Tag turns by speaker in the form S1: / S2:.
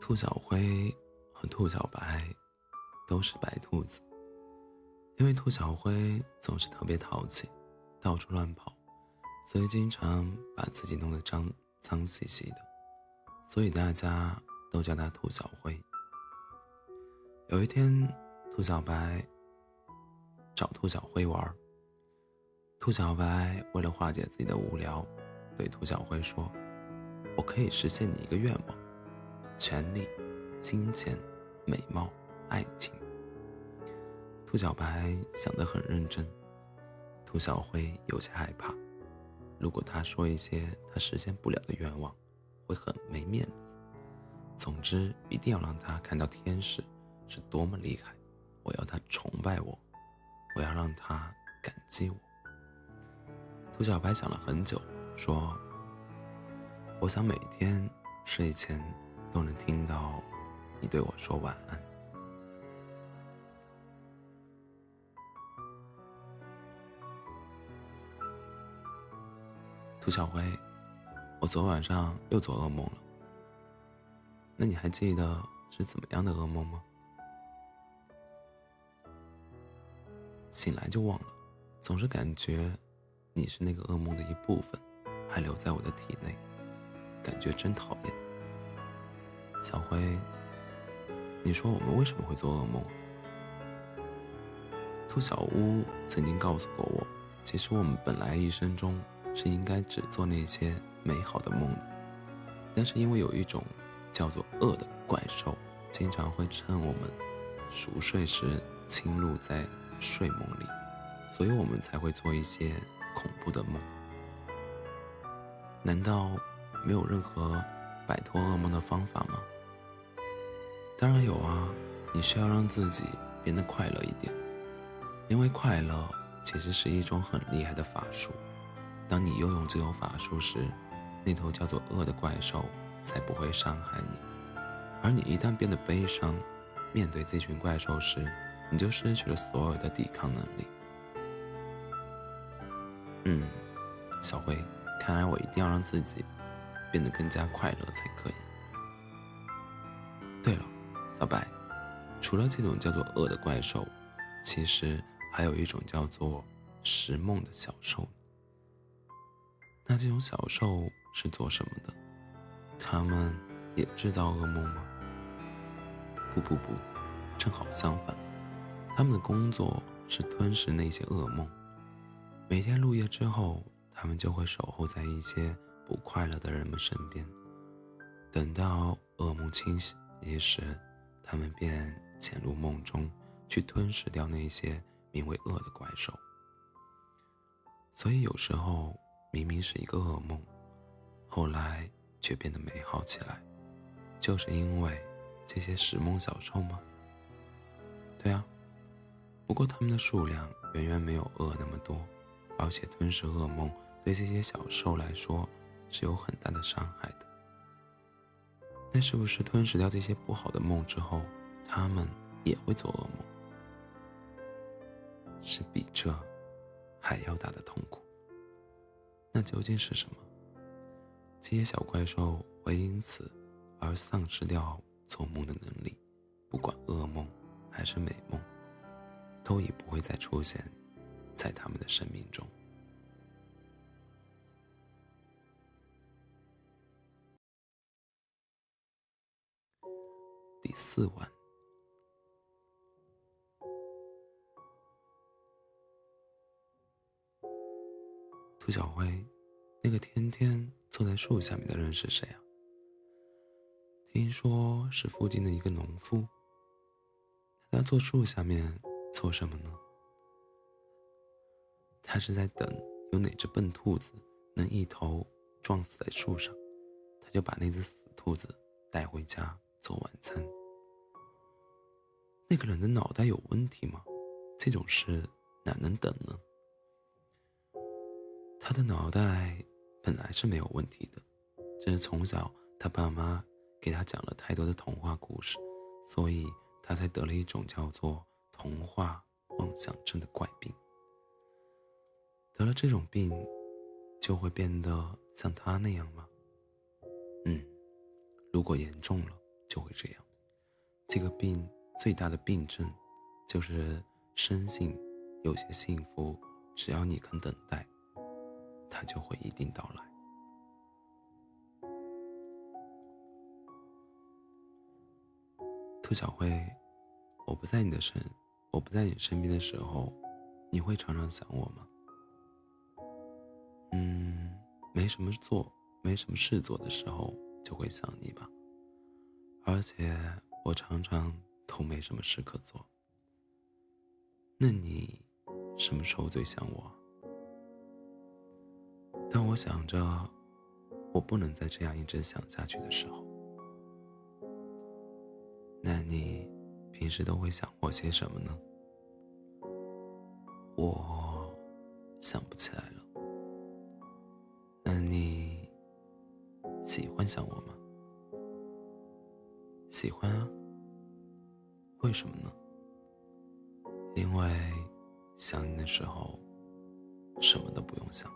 S1: 兔小灰和兔小白都是白兔子，因为兔小灰总是特别淘气，到处乱跑，所以经常把自己弄得脏脏兮兮的，所以大家都叫它兔小灰。有一天，兔小白找兔小灰玩，兔小白为了化解自己的无聊，对兔小灰说：“我可以实现你一个愿望。”权力、金钱、美貌、爱情。兔小白想得很认真，兔小灰有些害怕。如果他说一些他实现不了的愿望，会很没面子。总之，一定要让他看到天使是多么厉害。我要他崇拜我，我要让他感激我。兔小白想了很久，说：“我想每天睡前。”都能听到你对我说晚安，兔小灰，我昨晚上又做噩梦了。那你还记得是怎么样的噩梦吗？醒来就忘了，总是感觉你是那个噩梦的一部分，还留在我的体内，感觉真讨厌。小辉，你说我们为什么会做噩梦？兔小屋曾经告诉过我，其实我们本来一生中是应该只做那些美好的梦的，但是因为有一种叫做恶的怪兽，经常会趁我们熟睡时侵入在睡梦里，所以我们才会做一些恐怖的梦。难道没有任何摆脱噩梦的方法吗？当然有啊，你需要让自己变得快乐一点，因为快乐其实是一种很厉害的法术。当你拥有这种法术时，那头叫做恶的怪兽才不会伤害你。而你一旦变得悲伤，面对这群怪兽时，你就失去了所有的抵抗能力。嗯，小灰，看来我一定要让自己变得更加快乐才可以。小白，除了这种叫做恶的怪兽，其实还有一种叫做食梦的小兽。那这种小兽是做什么的？他们也制造噩梦吗？不不不，正好相反，他们的工作是吞噬那些噩梦。每天入夜之后，他们就会守候在一些不快乐的人们身边，等到噩梦清醒时。他们便潜入梦中，去吞噬掉那些名为恶的怪兽。所以有时候明明是一个噩梦，后来却变得美好起来，就是因为这些食梦小兽吗？对啊，不过它们的数量远远没有恶那么多，而且吞噬噩梦对这些小兽来说是有很大的伤害的。那是不是吞噬掉这些不好的梦之后，他们也会做噩梦？是比这还要大的痛苦。那究竟是什么？这些小怪兽会因此而丧失掉做梦的能力，不管噩梦还是美梦，都已不会再出现在他们的生命中。四晚，兔小灰，那个天天坐在树下面的人是谁啊？听说是附近的一个农夫。他坐树下面做什么呢？他是在等有哪只笨兔子能一头撞死在树上，他就把那只死兔子带回家。做晚餐，那个人的脑袋有问题吗？这种事哪能等呢？他的脑袋本来是没有问题的，只是从小他爸妈给他讲了太多的童话故事，所以他才得了一种叫做童话妄想症的怪病。得了这种病，就会变得像他那样吗？嗯，如果严重了。就会这样。这个病最大的病症，就是深信有些幸福，只要你肯等待，它就会一定到来。兔小慧，我不在你的身，我不在你身边的时候，你会常常想我吗？嗯，没什么做，没什么事做的时候就会想你吧。而且我常常都没什么事可做。那你什么时候最想我？当我想着我不能再这样一直想下去的时候。那你平时都会想我些什么呢？我想不起来了。那你喜欢想我吗？喜欢啊。为什么呢？因为想你的时候什么都不用想。